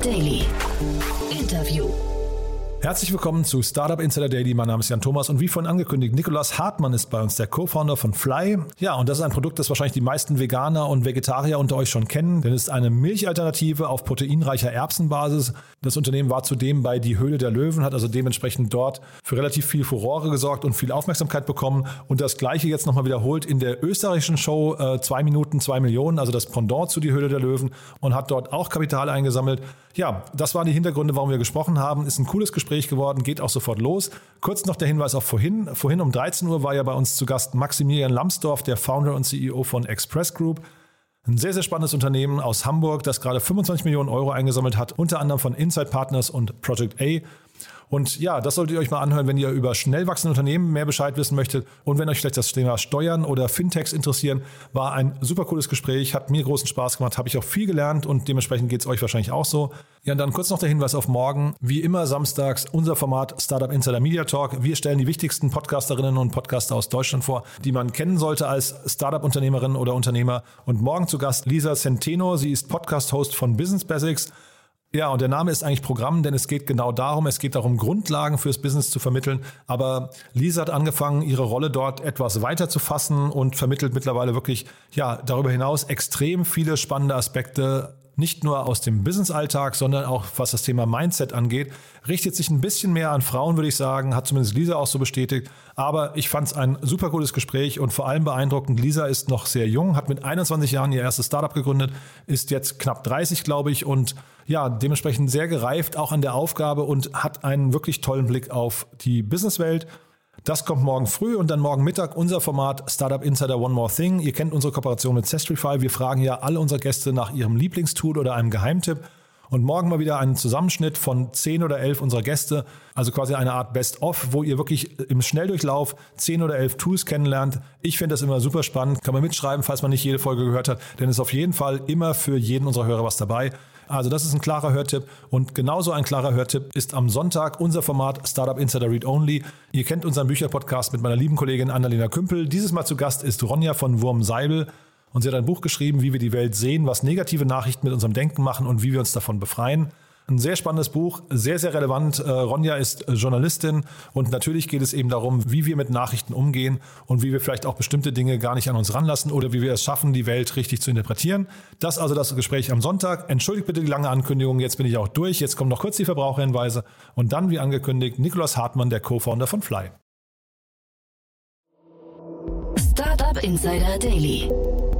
Daily. Herzlich willkommen zu Startup Insider Daily. Mein Name ist Jan Thomas und wie vorhin angekündigt, Nikolas Hartmann ist bei uns, der Co-Founder von Fly. Ja, und das ist ein Produkt, das wahrscheinlich die meisten Veganer und Vegetarier unter euch schon kennen, denn es ist eine Milchalternative auf proteinreicher Erbsenbasis. Das Unternehmen war zudem bei Die Höhle der Löwen, hat also dementsprechend dort für relativ viel Furore gesorgt und viel Aufmerksamkeit bekommen. Und das gleiche jetzt nochmal wiederholt in der österreichischen Show äh, zwei Minuten, zwei Millionen, also das Pendant zu Die Höhle der Löwen und hat dort auch Kapital eingesammelt. Ja, das waren die Hintergründe, warum wir gesprochen haben. Ist ein cooles Gespräch geworden, geht auch sofort los. Kurz noch der Hinweis auf vorhin. Vorhin um 13 Uhr war ja bei uns zu Gast Maximilian Lambsdorff, der Founder und CEO von Express Group. Ein sehr, sehr spannendes Unternehmen aus Hamburg, das gerade 25 Millionen Euro eingesammelt hat, unter anderem von Inside Partners und Project A. Und ja, das solltet ihr euch mal anhören, wenn ihr über schnell wachsende Unternehmen mehr Bescheid wissen möchtet. Und wenn euch vielleicht das Thema Steuern oder Fintechs interessieren, war ein super cooles Gespräch, hat mir großen Spaß gemacht, habe ich auch viel gelernt und dementsprechend geht es euch wahrscheinlich auch so. Ja, und dann kurz noch der Hinweis auf morgen. Wie immer samstags unser Format Startup Insider Media Talk. Wir stellen die wichtigsten Podcasterinnen und Podcaster aus Deutschland vor, die man kennen sollte als Startup-Unternehmerin oder Unternehmer. Und morgen zu Gast Lisa Centeno. Sie ist Podcast-Host von Business Basics. Ja, und der Name ist eigentlich Programm, denn es geht genau darum, es geht darum, Grundlagen fürs Business zu vermitteln. Aber Lisa hat angefangen, ihre Rolle dort etwas weiter zu fassen und vermittelt mittlerweile wirklich, ja, darüber hinaus extrem viele spannende Aspekte nicht nur aus dem Business-Alltag, sondern auch was das Thema Mindset angeht, richtet sich ein bisschen mehr an Frauen, würde ich sagen, hat zumindest Lisa auch so bestätigt. Aber ich fand es ein super cooles Gespräch und vor allem beeindruckend. Lisa ist noch sehr jung, hat mit 21 Jahren ihr erstes Startup gegründet, ist jetzt knapp 30, glaube ich, und ja, dementsprechend sehr gereift auch an der Aufgabe und hat einen wirklich tollen Blick auf die Businesswelt das kommt morgen früh und dann morgen Mittag unser Format Startup Insider One More Thing. Ihr kennt unsere Kooperation mit Sestrify. Wir fragen ja alle unsere Gäste nach ihrem Lieblingstool oder einem Geheimtipp. Und morgen mal wieder einen Zusammenschnitt von zehn oder elf unserer Gäste, also quasi eine Art Best-of, wo ihr wirklich im Schnelldurchlauf zehn oder elf Tools kennenlernt. Ich finde das immer super spannend. Kann man mitschreiben, falls man nicht jede Folge gehört hat, denn es ist auf jeden Fall immer für jeden unserer Hörer was dabei. Also das ist ein klarer Hörtipp und genauso ein klarer Hörtipp ist am Sonntag unser Format Startup Insider Read Only. Ihr kennt unseren Bücherpodcast mit meiner lieben Kollegin Annalena Kümpel. Dieses Mal zu Gast ist Ronja von Wurm Seibel und sie hat ein Buch geschrieben, wie wir die Welt sehen, was negative Nachrichten mit unserem Denken machen und wie wir uns davon befreien. Ein sehr spannendes Buch, sehr, sehr relevant. Äh, Ronja ist äh, Journalistin und natürlich geht es eben darum, wie wir mit Nachrichten umgehen und wie wir vielleicht auch bestimmte Dinge gar nicht an uns ranlassen oder wie wir es schaffen, die Welt richtig zu interpretieren. Das also das Gespräch am Sonntag. Entschuldigt bitte die lange Ankündigung, jetzt bin ich auch durch. Jetzt kommen noch kurz die Verbraucherhinweise und dann, wie angekündigt, Nikolaus Hartmann, der Co-Founder von Fly. Startup Insider Daily.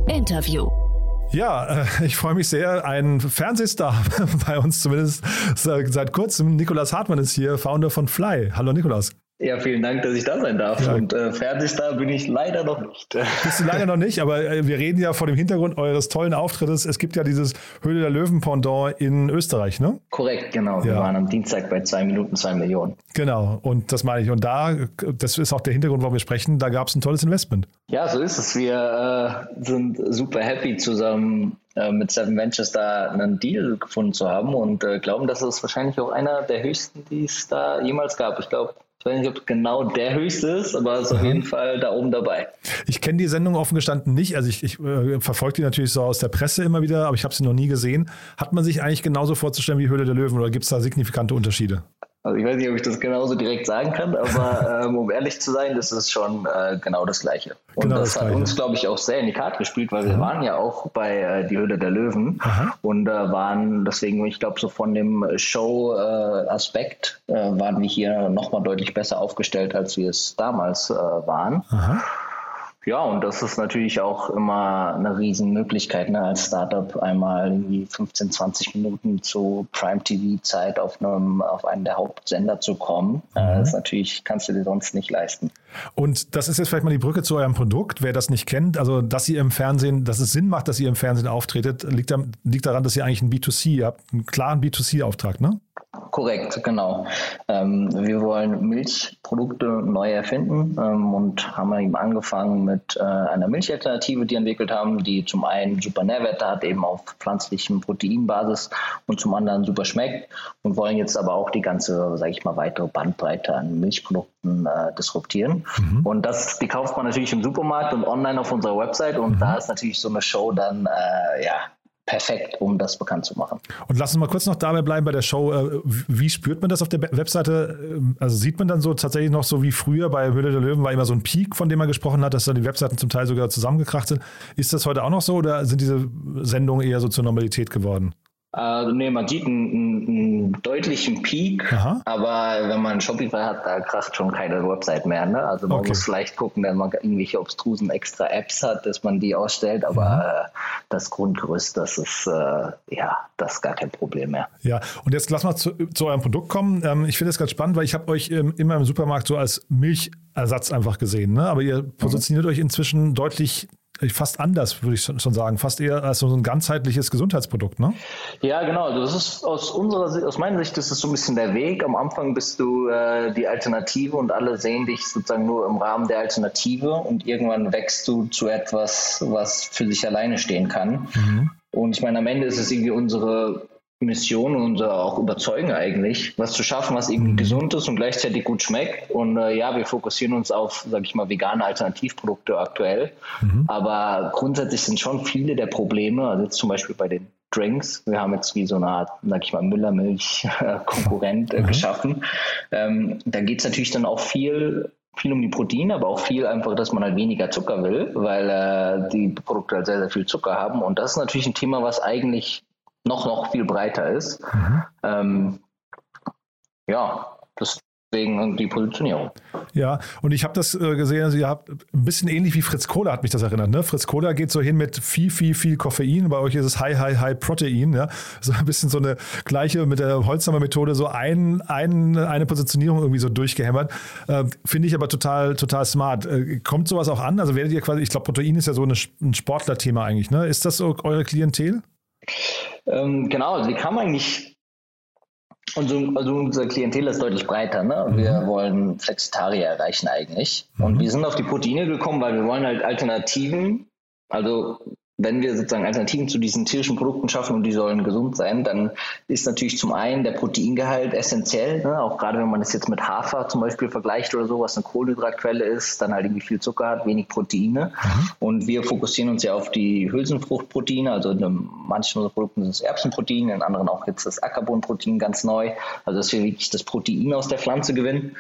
Interview. Ja, äh, ich freue mich sehr. Ein Fernsehstar bei uns zumindest seit kurzem. Nikolas Hartmann ist hier, Founder von Fly. Hallo Nikolas. Ja, vielen Dank, dass ich da sein darf. Ja. Und äh, Fernsehstar bin ich leider noch nicht. Bist du leider noch nicht, aber äh, wir reden ja vor dem Hintergrund eures tollen Auftrittes. Es gibt ja dieses Höhle der Löwen Pendant in Österreich, ne? Korrekt, genau. Ja. Wir waren am Dienstag bei zwei Minuten zwei Millionen. Genau, und das meine ich. Und da, das ist auch der Hintergrund, warum wir sprechen, da gab es ein tolles Investment. Ja, so ist es. Wir äh, sind super happy zusammen äh, mit Seven Ventures da einen Deal gefunden zu haben und äh, glauben, dass es wahrscheinlich auch einer der höchsten, die es da jemals gab. Ich glaube, ich weiß nicht, ob genau der höchste ist, aber es ist auf jeden Fall da oben dabei. Ich kenne die Sendung offen gestanden nicht. Also ich, ich äh, verfolge die natürlich so aus der Presse immer wieder, aber ich habe sie noch nie gesehen. Hat man sich eigentlich genauso vorzustellen wie Höhle der Löwen oder gibt es da signifikante Unterschiede? Also ich weiß nicht, ob ich das genauso direkt sagen kann, aber ähm, um ehrlich zu sein, das ist schon äh, genau das Gleiche. Und genau das, das hat uns, glaube ich, auch sehr in die Karte gespielt, weil wir waren ja auch bei äh, Die Höhle der Löwen Aha. und äh, waren deswegen, ich glaube, so von dem Show-Aspekt äh, waren wir hier nochmal deutlich besser aufgestellt, als wir es damals äh, waren. Aha. Ja, und das ist natürlich auch immer eine Riesenmöglichkeit, ne, als Startup einmal irgendwie 15, 20 Minuten zu Prime TV Zeit auf einem, auf einen der Hauptsender zu kommen. Äh, mhm. Das natürlich, kannst du dir sonst nicht leisten. Und das ist jetzt vielleicht mal die Brücke zu eurem Produkt. Wer das nicht kennt, also dass ihr im Fernsehen, dass es Sinn macht, dass ihr im Fernsehen auftretet, liegt, liegt daran, dass ihr eigentlich ein B2C habt, einen klaren B2C-Auftrag, ne? Korrekt, genau. Ähm, wir wollen Milchprodukte neu erfinden ähm, und haben eben angefangen mit äh, einer Milchalternative, die entwickelt haben, die zum einen super Nährwerte hat, eben auf pflanzlichem Proteinbasis und zum anderen super schmeckt und wollen jetzt aber auch die ganze, sage ich mal, weitere Bandbreite an Milchprodukten äh, disruptieren. Mhm. Und das, die kauft man natürlich im Supermarkt und online auf unserer Website und mhm. da ist natürlich so eine Show dann, äh, ja, perfekt, um das bekannt zu machen. Und lass uns mal kurz noch dabei bleiben bei der Show. Äh, wie spürt man das auf der Webseite? Ähm, also sieht man dann so tatsächlich noch so wie früher bei Höhle der Löwen war immer so ein Peak, von dem man gesprochen hat, dass da die Webseiten zum Teil sogar zusammengekracht sind. Ist das heute auch noch so oder sind diese Sendungen eher so zur Normalität geworden? Äh, nee, man sieht einen, einen deutlichen Peak, Aha. aber wenn man Shopify hat, da kracht schon keine Website mehr. Ne? Also man okay. muss vielleicht gucken, dass man irgendwelche obstrusen extra Apps hat, dass man die ausstellt, aber mhm. äh, das Grundgerüst, das ist äh, ja, das ist gar kein Problem mehr. Ja, und jetzt lass mal zu, zu eurem Produkt kommen. Ähm, ich finde das ganz spannend, weil ich habe euch ähm, immer im Supermarkt so als Milchersatz einfach gesehen, ne? aber ihr positioniert mhm. euch inzwischen deutlich fast anders, würde ich schon sagen. Fast eher als so ein ganzheitliches Gesundheitsprodukt, ne? Ja, genau. Das ist aus unserer aus meiner Sicht ist es so ein bisschen der Weg. Am Anfang bist du äh, die Alternative und alle sehen dich sozusagen nur im Rahmen der Alternative und irgendwann wächst du zu etwas, was für sich alleine stehen kann. Mhm. Und ich meine, am Ende ist es irgendwie unsere Mission und unser auch Überzeugen eigentlich, was zu schaffen, was irgendwie mhm. gesund ist und gleichzeitig gut schmeckt. Und äh, ja, wir fokussieren uns auf, sage ich mal, vegane Alternativprodukte aktuell. Mhm. Aber grundsätzlich sind schon viele der Probleme, also jetzt zum Beispiel bei den Drinks, wir haben jetzt wie so eine Art, sag ich mal, Müllermilch-Konkurrent äh, mhm. geschaffen. Ähm, da geht es natürlich dann auch viel viel um die Proteine, aber auch viel einfach, dass man halt weniger Zucker will, weil äh, die Produkte halt sehr, sehr viel Zucker haben. Und das ist natürlich ein Thema, was eigentlich noch, noch viel breiter ist. Mhm. Ähm, ja, deswegen die Positionierung. Ja, und ich habe das äh, gesehen, also ihr habt ein bisschen ähnlich wie Fritz Cola hat mich das erinnert. Ne? Fritz Cola geht so hin mit viel, viel, viel Koffein. Bei euch ist es High, High, High Protein. Ja? So ein bisschen so eine gleiche mit der Holzhammer-Methode, so ein, ein, eine Positionierung irgendwie so durchgehämmert. Äh, Finde ich aber total, total smart. Äh, kommt sowas auch an? Also werdet ihr quasi, ich glaube, Protein ist ja so eine, ein Sportler-Thema eigentlich. Ne? Ist das so eure Klientel? Ähm, genau, also die kann man eigentlich, also, also unser Klientel ist deutlich breiter. Ne? Wir mhm. wollen Flexitarier erreichen eigentlich. Mhm. Und wir sind auf die Proteine gekommen, weil wir wollen halt Alternativen, also wenn wir sozusagen Alternativen zu diesen tierischen Produkten schaffen und die sollen gesund sein, dann ist natürlich zum einen der Proteingehalt essentiell, ne? auch gerade wenn man das jetzt mit Hafer zum Beispiel vergleicht oder so, was eine Kohlenhydratquelle ist, dann halt irgendwie viel Zucker hat, wenig Proteine. Mhm. Und wir fokussieren uns ja auf die Hülsenfruchtproteine, also in manchen unserer Produkten sind es Erbsenprotein, in anderen auch jetzt das Ackerbonprotein ganz neu, also dass wir wirklich das Protein aus der Pflanze gewinnen.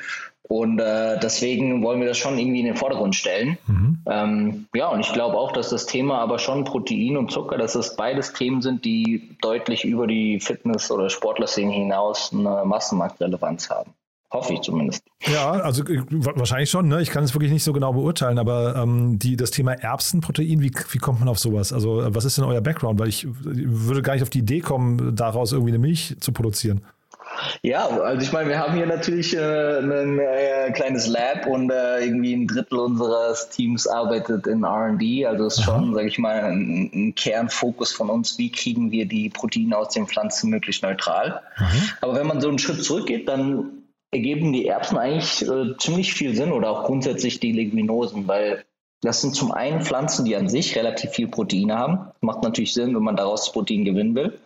Und äh, deswegen wollen wir das schon irgendwie in den Vordergrund stellen. Mhm. Ähm, ja, und ich glaube auch, dass das Thema aber schon Protein und Zucker, dass es beides Themen sind, die deutlich über die Fitness- oder Sportlerszene hinaus eine Massenmarktrelevanz haben. Hoffe ich zumindest. Ja, also äh, wahrscheinlich schon. Ne? Ich kann es wirklich nicht so genau beurteilen, aber ähm, die, das Thema Erbsenprotein, wie, wie kommt man auf sowas? Also was ist denn euer Background? Weil ich würde gar nicht auf die Idee kommen, daraus irgendwie eine Milch zu produzieren. Ja, also ich meine, wir haben hier natürlich äh, ein äh, kleines Lab und äh, irgendwie ein Drittel unseres Teams arbeitet in RD. Also ist schon, sage ich mal, ein, ein, Kernfokus von uns, wie kriegen wir die Proteine aus den Pflanzen möglichst neutral. Mhm. Aber wenn man so einen Schritt zurückgeht, dann ergeben die Erbsen eigentlich äh, ziemlich viel Sinn oder auch grundsätzlich die Leguminosen, weil das sind zum einen Pflanzen, die an sich relativ viel Proteine haben. Macht natürlich Sinn, wenn man daraus Protein gewinnen will.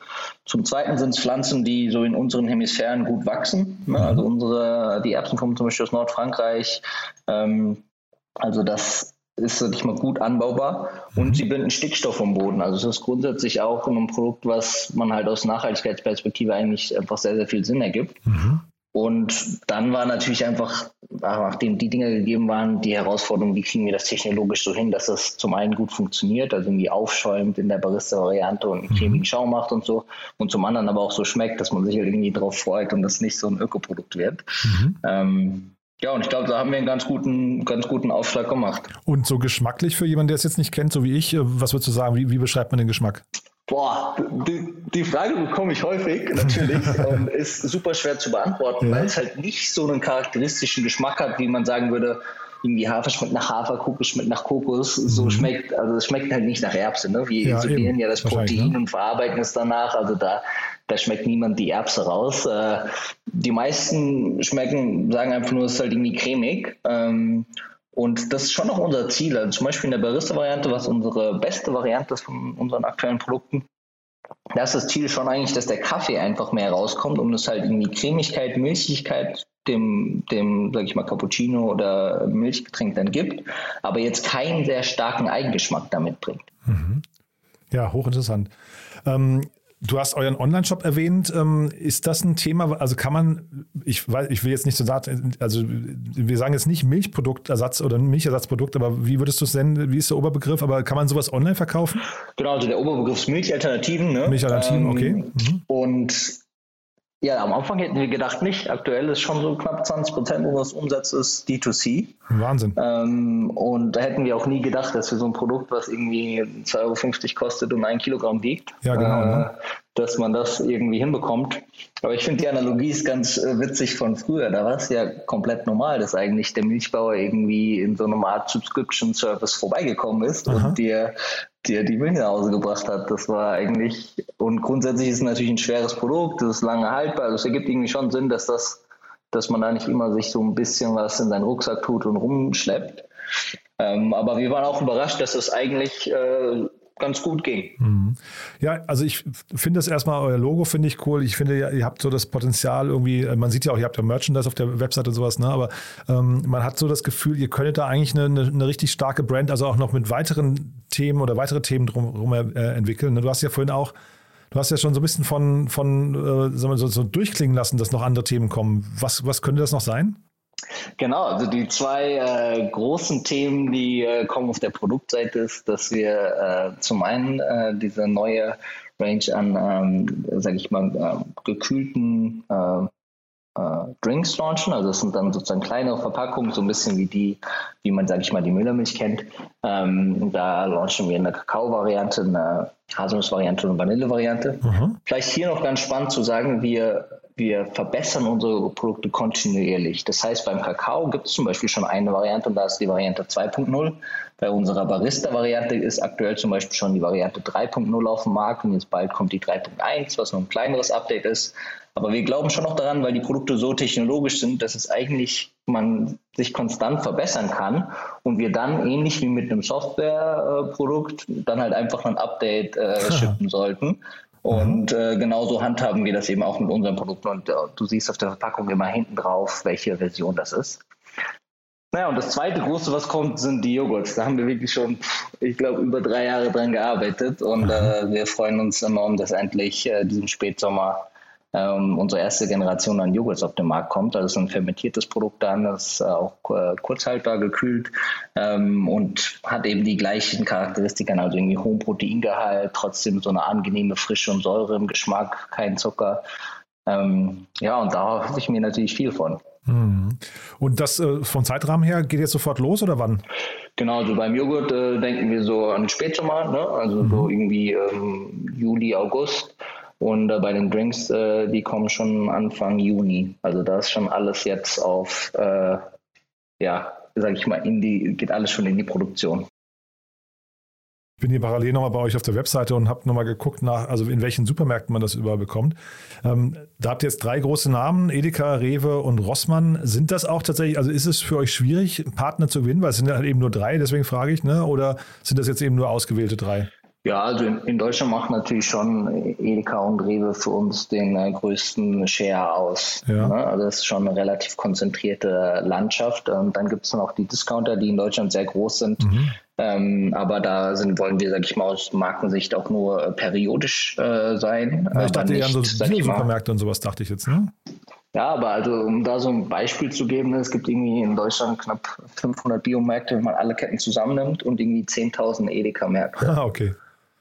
Zum zweiten sind es Pflanzen, die so in unseren Hemisphären gut wachsen. Ne? Also unsere, die Erbsen kommen zum Beispiel aus Nordfrankreich. Ähm, also das ist, sag ich mal, gut anbaubar. Und mhm. sie binden Stickstoff vom Boden. Also es ist grundsätzlich auch ein Produkt, was man halt aus Nachhaltigkeitsperspektive eigentlich einfach sehr, sehr viel Sinn ergibt. Mhm. Und dann war natürlich einfach, nachdem die Dinge gegeben waren, die Herausforderung, wie kriegen wir das technologisch so hin, dass das zum einen gut funktioniert, also irgendwie aufschäumt in der Barista-Variante und einen mhm. cremigen Schaum macht und so, und zum anderen aber auch so schmeckt, dass man sich halt irgendwie drauf freut und das nicht so ein Ökoprodukt wird. Mhm. Ähm, ja, und ich glaube, da haben wir einen ganz guten, ganz guten Aufschlag gemacht. Und so geschmacklich für jemanden, der es jetzt nicht kennt, so wie ich, äh, was würdest du sagen, wie, wie beschreibt man den Geschmack? Boah, die, die Frage bekomme ich häufig natürlich und ist super schwer zu beantworten, ja. weil es halt nicht so einen charakteristischen Geschmack hat, wie man sagen würde, irgendwie Hafer schmeckt nach Hafer, Kokos schmeckt nach Kokos. So mhm. schmeckt, also es schmeckt halt nicht nach Erbse. Ne? Wir ja, isolieren ja das Protein ne? und verarbeiten es danach. Also da, da schmeckt niemand die Erbse raus. Äh, die meisten schmecken, sagen einfach nur, es ist halt irgendwie cremig. Ähm, und das ist schon noch unser Ziel. Also zum Beispiel in der Barista-Variante, was unsere beste Variante ist von unseren aktuellen Produkten, da ist das Ziel schon eigentlich, dass der Kaffee einfach mehr rauskommt, um das halt irgendwie Cremigkeit, Milchigkeit dem, dem, sag ich mal, Cappuccino oder Milchgetränk dann gibt, aber jetzt keinen sehr starken Eigengeschmack damit bringt. Mhm. Ja, hochinteressant. Ähm, Du hast euren Online-Shop erwähnt. Ähm, ist das ein Thema? Also kann man, ich weiß, ich will jetzt nicht so sagen, also wir sagen jetzt nicht Milchproduktersatz oder Milchersatzprodukt, aber wie würdest du es nennen? Wie ist der Oberbegriff? Aber kann man sowas online verkaufen? Genau, also der Oberbegriff ist Milchalternativen. Ne? Milchalternativen, ähm, okay. Mhm. Und ja, am Anfang hätten wir gedacht nicht. Aktuell ist schon so knapp 20 Prozent unseres Umsatzes D2C. Wahnsinn. Ähm, und da hätten wir auch nie gedacht, dass wir so ein Produkt, was irgendwie 2,50 Euro kostet und ein Kilogramm wiegt, ja, genau, äh, ne? dass man das irgendwie hinbekommt. Aber ich finde die Analogie ist ganz äh, witzig von früher. Da war es ja komplett normal, dass eigentlich der Milchbauer irgendwie in so einer Art Subscription Service vorbeigekommen ist Aha. und dir dir die Milch nach Hause gebracht hat. Das war eigentlich, und grundsätzlich ist es natürlich ein schweres Produkt, das ist lange haltbar. Also es ergibt irgendwie schon Sinn, dass das, dass man da nicht immer sich so ein bisschen was in seinen Rucksack tut und rumschleppt. Ähm, aber wir waren auch überrascht, dass es eigentlich äh, ganz gut ging. Mhm. Ja, also ich finde das erstmal, euer Logo finde ich cool. Ich finde, ihr habt so das Potenzial irgendwie, äh, man sieht ja auch, ihr habt ja Merchandise auf der Webseite und sowas, ne? aber ähm, man hat so das Gefühl, ihr könntet da eigentlich eine, eine, richtig starke Brand, also auch noch mit weiteren Themen oder weitere Themen drumherum äh, entwickeln. Ne? Du hast ja vorhin auch Du hast ja schon so ein bisschen von, von äh, so, so durchklingen lassen, dass noch andere Themen kommen. Was, was könnte das noch sein? Genau, also die zwei äh, großen Themen, die äh, kommen auf der Produktseite, ist, dass wir äh, zum einen äh, diese neue Range an, ähm, sage ich mal, ähm, gekühlten äh, Drinks launchen. Also das sind dann sozusagen kleinere Verpackungen, so ein bisschen wie die, wie man, sage ich mal, die Müllermilch kennt. Ähm, da launchen wir eine Kakao-Variante, eine Haselnuss-Variante und eine Vanille-Variante. Mhm. Vielleicht hier noch ganz spannend zu sagen, wir wir verbessern unsere Produkte kontinuierlich. Das heißt, beim Kakao gibt es zum Beispiel schon eine Variante und da ist die Variante 2.0. Bei unserer Barista-Variante ist aktuell zum Beispiel schon die Variante 3.0 auf dem Markt und jetzt bald kommt die 3.1, was noch ein kleineres Update ist. Aber wir glauben schon noch daran, weil die Produkte so technologisch sind, dass es eigentlich man sich konstant verbessern kann und wir dann ähnlich wie mit einem Softwareprodukt dann halt einfach ein Update äh, schippen sollten. Und mhm. äh, genauso handhaben wir das eben auch mit unseren Produkten. Und äh, du siehst auf der Verpackung immer hinten drauf, welche Version das ist. Naja, und das zweite große, was kommt, sind die Joghurts. Da haben wir wirklich schon, ich glaube, über drei Jahre dran gearbeitet und mhm. äh, wir freuen uns enorm, dass endlich äh, diesen Spätsommer ähm, unsere erste Generation an Joghurts auf den Markt kommt. Also es ist ein fermentiertes Produkt dann, das ist auch äh, kurzhaltbar gekühlt ähm, und hat eben die gleichen Charakteristiken, also irgendwie hohen Proteingehalt, trotzdem so eine angenehme Frische und Säure im Geschmack, kein Zucker. Ähm, ja, und da hoffe ich mir natürlich viel von. Mhm. Und das äh, vom Zeitrahmen her geht jetzt sofort los oder wann? Genau, also beim Joghurt äh, denken wir so an Spätsommer, ne? also mhm. so irgendwie ähm, Juli, August. Und äh, bei den Drinks, äh, die kommen schon Anfang Juni. Also da ist schon alles jetzt auf, äh, ja, sag ich mal, in die, geht alles schon in die Produktion. Ich bin hier parallel nochmal bei euch auf der Webseite und habe nochmal geguckt nach, also in welchen Supermärkten man das überall bekommt. Ähm, da habt ihr jetzt drei große Namen, Edeka, Rewe und Rossmann. Sind das auch tatsächlich, also ist es für euch schwierig, Partner zu gewinnen, weil es sind halt eben nur drei, deswegen frage ich, ne? Oder sind das jetzt eben nur ausgewählte drei? Ja, also in, in, Deutschland macht natürlich schon Edeka und Rewe für uns den äh, größten Share aus. Ja. Ne? Also das ist schon eine relativ konzentrierte Landschaft. Und dann gibt es noch die Discounter, die in Deutschland sehr groß sind. Mhm. Ähm, aber da sind, wollen wir, sag ich mal, aus Markensicht auch nur äh, periodisch äh, sein. Ja, ich dachte eher an so Supermärkte und sowas, dachte ich jetzt, ne? Ja, aber also um da so ein Beispiel zu geben, es gibt irgendwie in Deutschland knapp 500 Biomärkte, wenn man alle Ketten zusammennimmt und irgendwie 10.000 Edeka-Märkte. Ah, okay.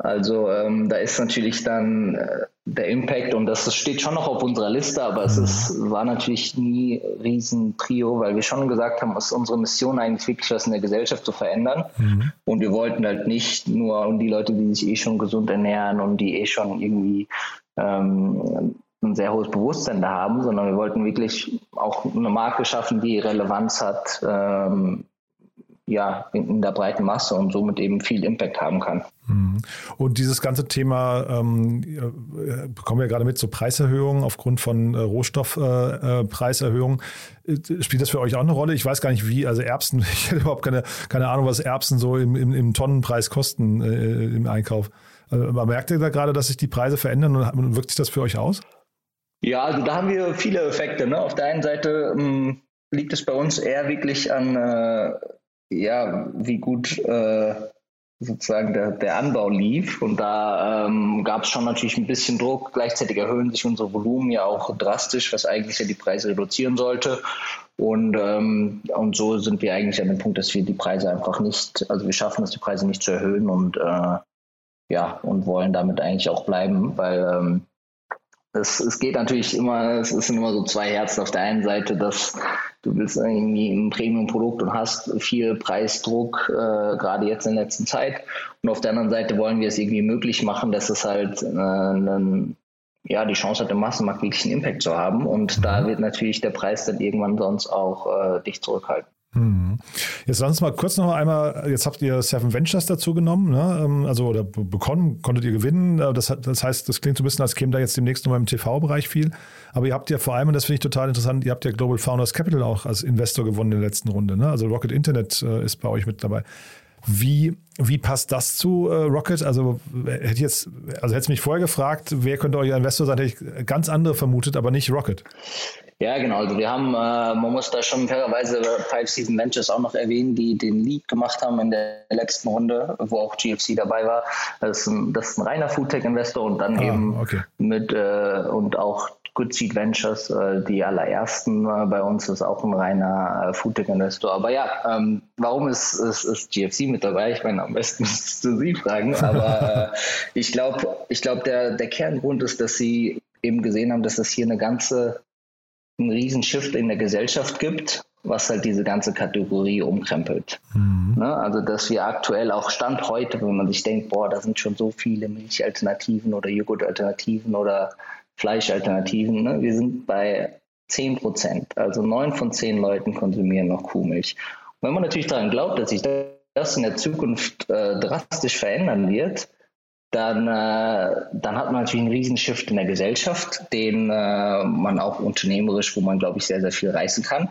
Also ähm, da ist natürlich dann äh, der Impact und das, das, steht schon noch auf unserer Liste, aber es ist, war natürlich nie riesen Trio, weil wir schon gesagt haben, es ist unsere Mission eigentlich wirklich was in der Gesellschaft zu verändern. Mhm. Und wir wollten halt nicht nur um die Leute, die sich eh schon gesund ernähren und die eh schon irgendwie ähm, ein sehr hohes Bewusstsein da haben, sondern wir wollten wirklich auch eine Marke schaffen, die Relevanz hat, ähm, ja, in, der breiten Masse und somit eben viel Impact haben kann. Mhm. Und dieses ganze Thema, ähm, äh, bekommen wir gerade mit, so Preiserhöhungen aufgrund von äh, Rohstoffpreiserhöhungen. Äh, äh, spielt das für euch auch eine Rolle? Ich weiß gar nicht, wie, also Erbsen, ich hätte überhaupt keine, keine Ahnung, was Erbsen so im, im, im Tonnenpreis kosten äh, im Einkauf. Also, aber merkt ihr da gerade, dass sich die Preise verändern und wirkt sich das für euch aus? Ja, also da haben wir viele Effekte. Ne? Auf der einen Seite ähm, liegt es bei uns eher wirklich an äh, ja, wie gut äh, sozusagen der, der Anbau lief. Und da ähm, gab es schon natürlich ein bisschen Druck. Gleichzeitig erhöhen sich unsere Volumen ja auch drastisch, was eigentlich ja die Preise reduzieren sollte. Und, ähm, und so sind wir eigentlich an dem Punkt, dass wir die Preise einfach nicht, also wir schaffen es, die Preise nicht zu erhöhen und äh, ja, und wollen damit eigentlich auch bleiben, weil ähm, es, es geht natürlich immer, es sind immer so zwei Herzen auf der einen Seite, dass du willst irgendwie ein Premium-Produkt und hast viel Preisdruck, äh, gerade jetzt in der letzten Zeit. Und auf der anderen Seite wollen wir es irgendwie möglich machen, dass es halt äh, einen, ja, die Chance hat, im Massenmarkt wirklich einen Impact zu haben. Und da mhm. wird natürlich der Preis dann irgendwann sonst auch äh, dich zurückhalten. Hm. Jetzt lass uns mal kurz noch einmal, jetzt habt ihr Seven Ventures dazu genommen, ne? Ähm, also oder bekommen, konntet ihr gewinnen. Äh, das, das heißt, das klingt so ein bisschen, als käme da jetzt demnächst noch im TV-Bereich viel. Aber ihr habt ja vor allem, und das finde ich total interessant, ihr habt ja Global Founders Capital auch als Investor gewonnen in der letzten Runde. Ne? Also Rocket Internet äh, ist bei euch mit dabei. Wie, wie passt das zu äh, Rocket? Also hätte jetzt, also hätte mich vorher gefragt, wer könnte euer Investor sein, hätte ich ganz andere vermutet, aber nicht Rocket. Ja, genau. Also wir haben, äh, man muss da schon fairerweise Five Season Ventures auch noch erwähnen, die den Lead gemacht haben in der letzten Runde, wo auch GFC dabei war. Das ist ein, das ist ein reiner Foodtech-Investor und dann ah, eben okay. mit äh, und auch Good Seed Ventures, äh, die allerersten äh, bei uns, ist auch ein reiner äh, Foodtech-Investor. Aber ja, ähm, warum ist, ist, ist GFC mit dabei? Ich meine, am besten müsstest du sie fragen. Aber äh, ich glaube, ich glaub, der, der Kerngrund ist, dass sie eben gesehen haben, dass das hier eine ganze einen riesen Shift in der Gesellschaft gibt, was halt diese ganze Kategorie umkrempelt. Mhm. Ne? Also dass wir aktuell auch Stand heute, wenn man sich denkt, boah, da sind schon so viele Milchalternativen oder Joghurtalternativen oder Fleischalternativen, ne? wir sind bei 10 Prozent, also neun von zehn Leuten konsumieren noch Kuhmilch. Und wenn man natürlich daran glaubt, dass sich das in der Zukunft äh, drastisch verändern wird, dann, äh, dann hat man natürlich einen Riesenshift in der Gesellschaft, den äh, man auch unternehmerisch, wo man, glaube ich, sehr, sehr viel reißen kann.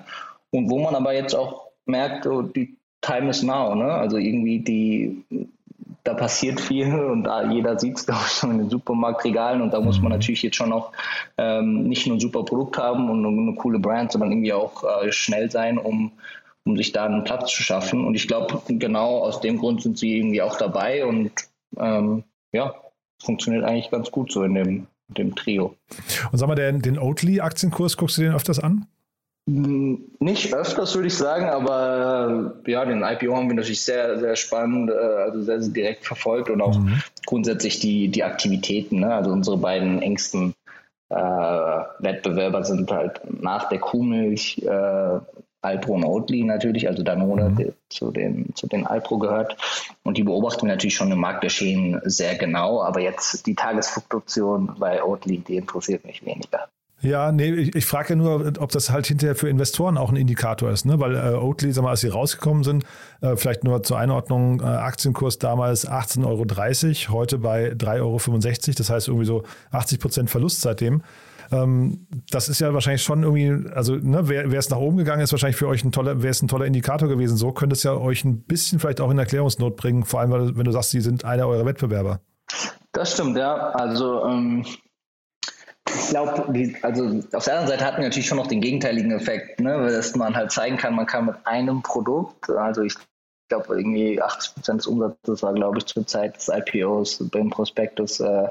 Und wo man aber jetzt auch merkt, oh, die Time is now, ne? Also irgendwie die, da passiert viel und da jeder sieht es, glaube ich, schon in den Supermarktregalen und da muss man mhm. natürlich jetzt schon auch ähm, nicht nur ein super Produkt haben und eine, eine coole Brand, sondern irgendwie auch äh, schnell sein, um, um sich da einen Platz zu schaffen. Und ich glaube, genau aus dem Grund sind sie irgendwie auch dabei und ähm, ja, funktioniert eigentlich ganz gut so in dem, dem Trio. Und sag mal, den, den Oatly-Aktienkurs, guckst du den öfters an? Hm, nicht öfters, würde ich sagen, aber äh, ja, den IPO haben wir natürlich sehr, sehr spannend, äh, also sehr, sehr direkt verfolgt und auch mhm. grundsätzlich die, die Aktivitäten. Ne? Also unsere beiden engsten äh, Wettbewerber sind halt nach der Kuhmilch äh, Alpro und Oatly natürlich, also Danone mhm. zu, den, zu den Alpro gehört. Und die beobachten natürlich schon im Marktgeschehen sehr genau, aber jetzt die Tagesfluktuation bei Oatly, die interessiert mich weniger. Ja, nee, ich, ich frage ja nur, ob das halt hinterher für Investoren auch ein Indikator ist, ne? Weil äh, Oatly, sag mal, als sie rausgekommen sind, äh, vielleicht nur zur Einordnung, äh, Aktienkurs damals 18,30 Euro, heute bei 3,65 Euro. Das heißt irgendwie so 80 Prozent Verlust seitdem. Ähm, das ist ja wahrscheinlich schon irgendwie, also ne, wer, es nach oben gegangen ist, wahrscheinlich für euch ein toller, wäre es ein toller Indikator gewesen. So könnte es ja euch ein bisschen vielleicht auch in Erklärungsnot bringen, vor allem, weil, wenn du sagst, sie sind einer eurer Wettbewerber. Das stimmt, ja. Also ähm, ich glaube, also auf der anderen Seite hatten wir natürlich schon noch den gegenteiligen Effekt, ne, dass man halt zeigen kann, man kann mit einem Produkt, also ich glaube irgendwie 80 Prozent des Umsatzes war, glaube ich, zur Zeit des IPOs beim Prospektus äh,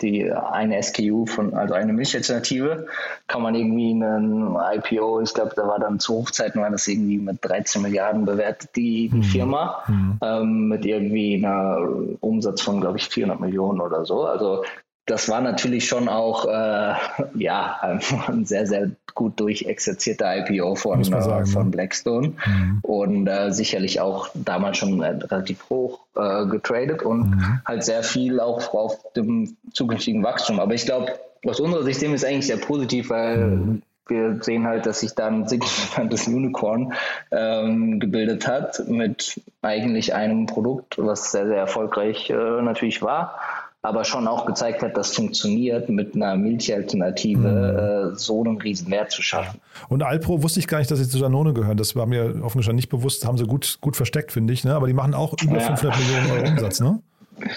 die eine SKU von, also eine Milchalternative, kann man irgendwie einen IPO, ich glaube, da war dann zu Hochzeiten, war das irgendwie mit 13 Milliarden bewertet, die, die mhm. Firma, mhm. Ähm, mit irgendwie einer Umsatz von, glaube ich, 400 Millionen oder so. Also das war natürlich schon auch äh, ja, ein sehr, sehr gut durchexerzierter IPO von, sagen, äh, von ne? Blackstone mhm. und äh, sicherlich auch damals schon äh, relativ hoch äh, getradet und mhm. halt sehr viel auch auf dem zukünftigen Wachstum. Aber ich glaube, aus unserer Sicht sehen wir es eigentlich sehr positiv, weil mhm. wir sehen halt, dass sich dann ein signifikantes Unicorn ähm, gebildet hat mit eigentlich einem Produkt, was sehr, sehr erfolgreich äh, natürlich war aber schon auch gezeigt hat, dass funktioniert, mit einer Milchalternative mhm. äh, so einen riesen Wert zu schaffen. Und Alpro wusste ich gar nicht, dass sie zu Danone gehören. Das war mir offen gestanden nicht bewusst. Haben sie gut, gut versteckt, finde ich. Ne? Aber die machen auch über ja. 500 Millionen Euro Umsatz, ne?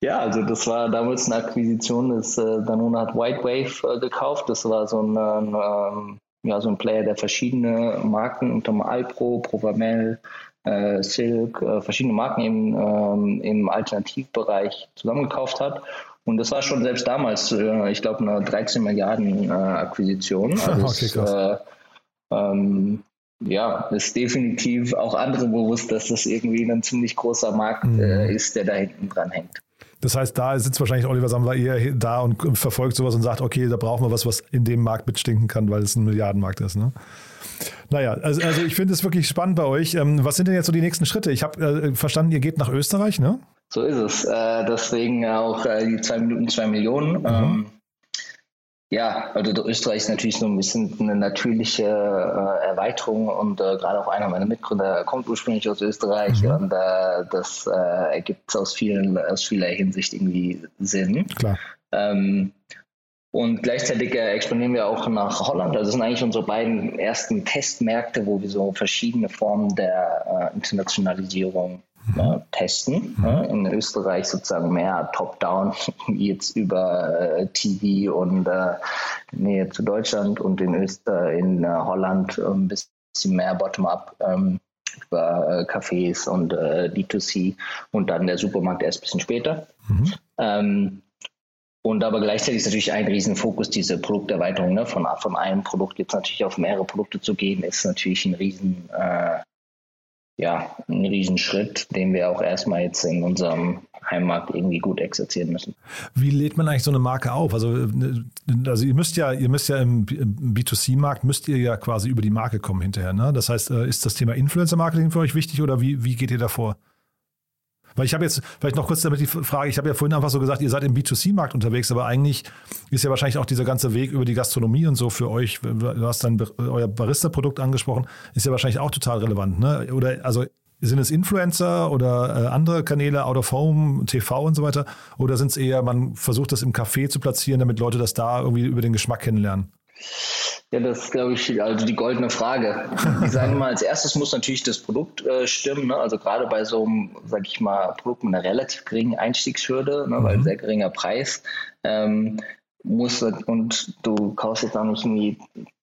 Ja, also das war damals eine Akquisition. Das, äh, Danone hat White Wave äh, gekauft. Das war so ein, ähm, ja, so ein Player, der verschiedene Marken unter Alpro, Provamel, äh, Silk, äh, verschiedene Marken im, ähm, im Alternativbereich zusammengekauft hat. Und das war schon selbst damals, äh, ich glaube, eine 13 Milliarden äh, Akquisition. Also okay, ist, äh, ähm, ja, ist definitiv auch anderen bewusst, dass das irgendwie ein ziemlich großer Markt mhm. Äh, ist, der da hinten dran hängt. Das heißt, da sitzt wahrscheinlich Oliver Samwer eher da und verfolgt sowas und sagt, okay, da brauchen wir was, was in dem Markt mitstinken kann, weil es ein Milliardenmarkt ist. Ne? Naja, also, also ich finde es wirklich spannend bei euch. Ähm, was sind denn jetzt so die nächsten Schritte? Ich habe äh, verstanden, ihr geht nach Österreich, ne? So ist es. Äh, deswegen auch äh, die zwei Minuten, zwei Millionen. Mhm. Ähm, ja, also Österreich ist natürlich so ein bisschen eine natürliche äh, Erweiterung und äh, gerade auch einer meiner Mitgründer kommt ursprünglich aus Österreich mhm. und äh, das äh, ergibt aus vielen aus vieler Hinsicht irgendwie Sinn. Klar. Ähm, und gleichzeitig äh, expandieren wir auch nach Holland. Also das sind eigentlich unsere beiden ersten Testmärkte, wo wir so verschiedene Formen der äh, Internationalisierung äh, testen. Mhm. in Österreich sozusagen mehr Top-Down, jetzt über äh, TV und äh, Nähe zu Deutschland und in, Öster in äh, Holland ein bisschen mehr Bottom-up. Ähm, über Cafés und D2C und dann der Supermarkt erst ein bisschen später. Mhm. Ähm, und aber gleichzeitig ist natürlich ein Riesenfokus diese Produkterweiterung. Ne? Von, von einem Produkt jetzt natürlich auf mehrere Produkte zu gehen, ist natürlich ein Riesen, äh, ja, ein Riesenschritt, den wir auch erstmal jetzt in unserem Heimmarkt irgendwie gut exerzieren müssen. Wie lädt man eigentlich so eine Marke auf? Also, also ihr müsst ja, ihr müsst ja im B2C-Markt müsst ihr ja quasi über die Marke kommen hinterher. Ne? Das heißt, äh, ist das Thema Influencer-Marketing für euch wichtig oder wie, wie geht ihr davor? Weil ich habe jetzt, vielleicht noch kurz damit die Frage, ich habe ja vorhin einfach so gesagt, ihr seid im B2C-Markt unterwegs, aber eigentlich ist ja wahrscheinlich auch dieser ganze Weg über die Gastronomie und so für euch, du hast dann euer Barista-Produkt angesprochen, ist ja wahrscheinlich auch total relevant. Ne? Oder also sind es Influencer oder äh, andere Kanäle, Out of Home, TV und so weiter? Oder sind es eher, man versucht das im Café zu platzieren, damit Leute das da irgendwie über den Geschmack kennenlernen? Ja, das ist, glaube ich, also die goldene Frage. Ich sage mal, als erstes muss natürlich das Produkt äh, stimmen. Ne? Also gerade bei so einem, sage ich mal, Produkt mit einer relativ geringen Einstiegshürde, ne? weil mhm. sehr geringer Preis, ähm, muss und du kaufst jetzt auch nicht irgendwie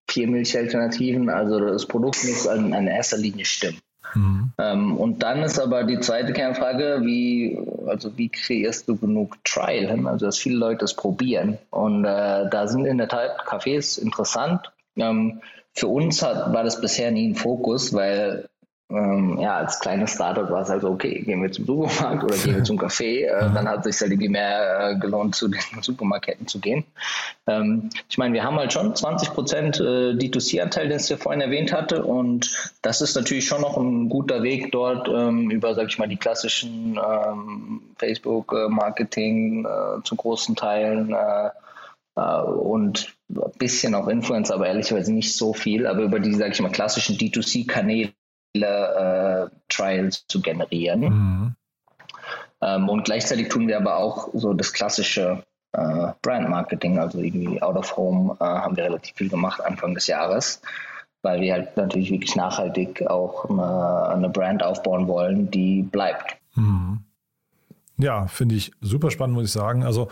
vier Milchalternativen. Also das Produkt muss in, in erster Linie stimmen. Mhm. Ähm, und dann ist aber die zweite Kernfrage, wie, also wie kreierst du genug Trial hin? Also dass viele Leute es probieren. Und äh, da sind in der Tat Cafés interessant. Ähm, für uns hat, war das bisher nie ein Fokus, weil ähm, ja, als kleines Startup war es halt so, okay, gehen wir zum Supermarkt oder gehen wir zum Café. Äh, dann hat es sich halt mehr äh, gelohnt, zu den Supermarketten zu gehen. Ähm, ich meine, wir haben halt schon 20 Prozent äh, D2C-Anteil, den ich ja vorhin erwähnt hatte. Und das ist natürlich schon noch ein guter Weg dort ähm, über, sag ich mal, die klassischen ähm, Facebook-Marketing äh, zu großen Teilen äh, äh, und ein bisschen auch Influencer, aber ehrlicherweise nicht so viel, aber über die, sage ich mal, klassischen D2C-Kanäle äh, Trials zu generieren. Mhm. Ähm, und gleichzeitig tun wir aber auch so das klassische äh, Brand Marketing, also irgendwie Out of Home äh, haben wir relativ viel gemacht Anfang des Jahres, weil wir halt natürlich wirklich nachhaltig auch eine, eine Brand aufbauen wollen, die bleibt. Mhm. Ja, finde ich super spannend, muss ich sagen. Also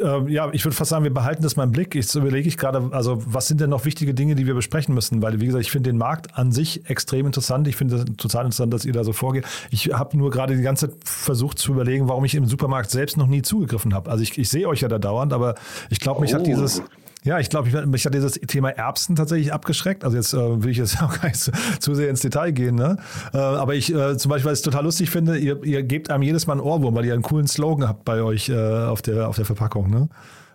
ähm, ja, ich würde fast sagen, wir behalten das mal im Blick. Jetzt überlege ich gerade, also was sind denn noch wichtige Dinge, die wir besprechen müssen? Weil, wie gesagt, ich finde den Markt an sich extrem interessant. Ich finde es total interessant, dass ihr da so vorgeht. Ich habe nur gerade die ganze Zeit versucht zu überlegen, warum ich im Supermarkt selbst noch nie zugegriffen habe. Also ich, ich sehe euch ja da dauernd, aber ich glaube, mich oh. hat dieses ja, ich glaube, mich hat dieses Thema Erbsen tatsächlich abgeschreckt. Also jetzt äh, will ich jetzt auch gar nicht zu, zu sehr ins Detail gehen. Ne? Äh, aber ich äh, zum Beispiel, was ich total lustig finde, ihr, ihr gebt einem jedes Mal einen Ohrwurm, weil ihr einen coolen Slogan habt bei euch äh, auf, der, auf der Verpackung. Ne?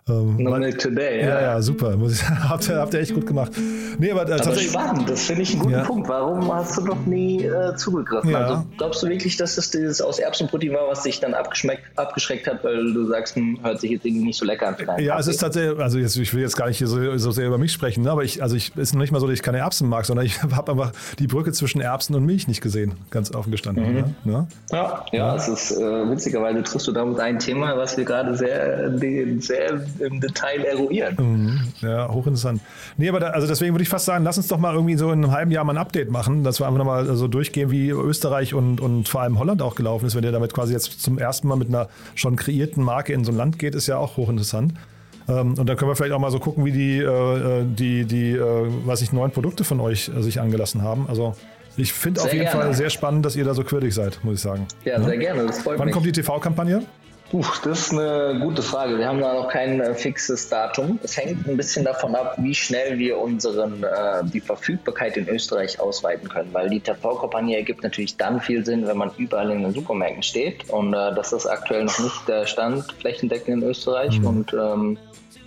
Ähm, no milk today, ja. Ja, ja, super. habt, ihr, habt ihr echt gut gemacht. Nee, aber, äh, aber spannend, das finde ich einen guten ja. Punkt. Warum hast du noch nie äh, zugegriffen? Ja. Also glaubst du wirklich, dass das dieses aus Erbsenprotein war, was dich dann abgeschreckt hat, weil du sagst, hm, hört sich jetzt irgendwie nicht so lecker an? Ja, Kaffee. es ist tatsächlich, also jetzt, ich will jetzt gar nicht so, so sehr über mich sprechen, ne, aber ich, also ich ist nicht mal so, dass ich keine Erbsen mag, sondern ich habe einfach die Brücke zwischen Erbsen und Milch nicht gesehen, ganz offen gestanden. Mhm. Ne? Ja, ja, ja, es ist äh, witzigerweise triffst du damit ein Thema, was wir gerade sehr, sehr im Detail eruieren. Mhm. Ja, hochinteressant. Nee, aber da, also deswegen würde ich fast sagen, lass uns doch mal irgendwie so in einem halben Jahr mal ein Update machen, dass wir einfach nochmal so durchgehen, wie Österreich und, und vor allem Holland auch gelaufen ist. Wenn ihr damit quasi jetzt zum ersten Mal mit einer schon kreierten Marke in so ein Land geht, ist ja auch hochinteressant. Ähm, und dann können wir vielleicht auch mal so gucken, wie die, äh, die, die äh, was ich, neuen Produkte von euch äh, sich angelassen haben. Also ich finde auf jeden gerne. Fall sehr spannend, dass ihr da so quirlig seid, muss ich sagen. Ja, sehr gerne. Das freut Wann mich. kommt die TV-Kampagne? Puh, das ist eine gute Frage. Wir haben da noch kein äh, fixes Datum. Es hängt ein bisschen davon ab, wie schnell wir unseren, äh, die Verfügbarkeit in Österreich ausweiten können, weil die TV-Kampagne ergibt natürlich dann viel Sinn, wenn man überall in den Supermärkten steht und äh, das ist aktuell noch nicht der Stand flächendeckend in Österreich mhm. und ähm,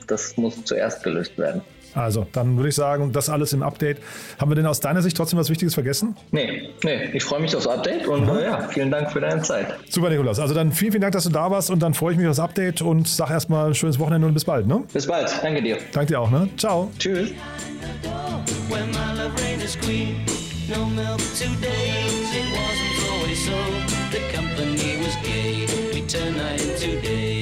das muss zuerst gelöst werden. Also, dann würde ich sagen, das alles im Update. Haben wir denn aus deiner Sicht trotzdem was Wichtiges vergessen? Nee, nee. Ich freue mich aufs Update und äh, ja, vielen Dank für deine Zeit. Super, Nikolaus. Also dann vielen, vielen Dank, dass du da warst und dann freue ich mich aufs Update und sag erstmal ein schönes Wochenende und bis bald. Ne? Bis bald. Danke dir. Danke dir auch. Ne? Ciao. Tschüss. Turn night into day.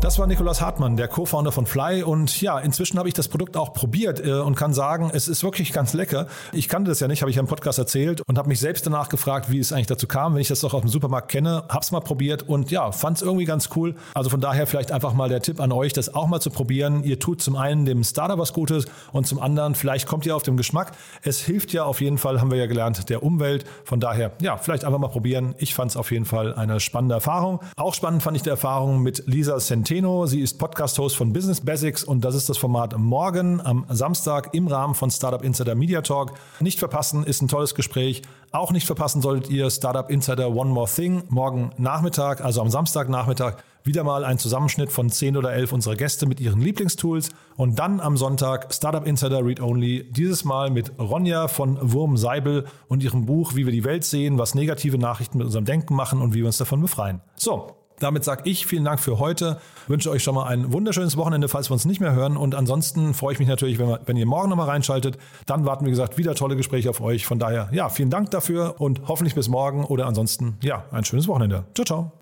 Das war Nikolaus Hartmann, der Co-Founder von Fly. Und ja, inzwischen habe ich das Produkt auch probiert äh, und kann sagen, es ist wirklich ganz lecker. Ich kannte das ja nicht, habe ich ja im Podcast erzählt und habe mich selbst danach gefragt, wie es eigentlich dazu kam, wenn ich das doch aus dem Supermarkt kenne. Habe es mal probiert und ja, fand es irgendwie ganz cool. Also von daher vielleicht einfach mal der Tipp an euch, das auch mal zu probieren. Ihr tut zum einen dem Starter was Gutes und zum anderen vielleicht kommt ihr auf den Geschmack. Es hilft ja auf jeden Fall, haben wir ja gelernt, der Umwelt. Von daher, ja, vielleicht einfach mal probieren. Ich fand es auf jeden Fall eine spannende Erfahrung. Auch spannend fand ich die Erfahrung mit Lisa Centeno Centeno. Sie ist Podcast-Host von Business Basics und das ist das Format morgen am Samstag im Rahmen von Startup Insider Media Talk. Nicht verpassen, ist ein tolles Gespräch. Auch nicht verpassen solltet ihr Startup Insider One More Thing morgen Nachmittag, also am Samstagnachmittag. Wieder mal ein Zusammenschnitt von 10 oder 11 unserer Gäste mit ihren Lieblingstools und dann am Sonntag Startup Insider Read Only, dieses Mal mit Ronja von Wurm Seibel und ihrem Buch Wie wir die Welt sehen, was negative Nachrichten mit unserem Denken machen und wie wir uns davon befreien. So, damit sage ich vielen Dank für heute. Wünsche euch schon mal ein wunderschönes Wochenende, falls wir uns nicht mehr hören. Und ansonsten freue ich mich natürlich, wenn, wir, wenn ihr morgen nochmal reinschaltet. Dann warten, wie gesagt, wieder tolle Gespräche auf euch. Von daher, ja, vielen Dank dafür und hoffentlich bis morgen oder ansonsten, ja, ein schönes Wochenende. Ciao, ciao.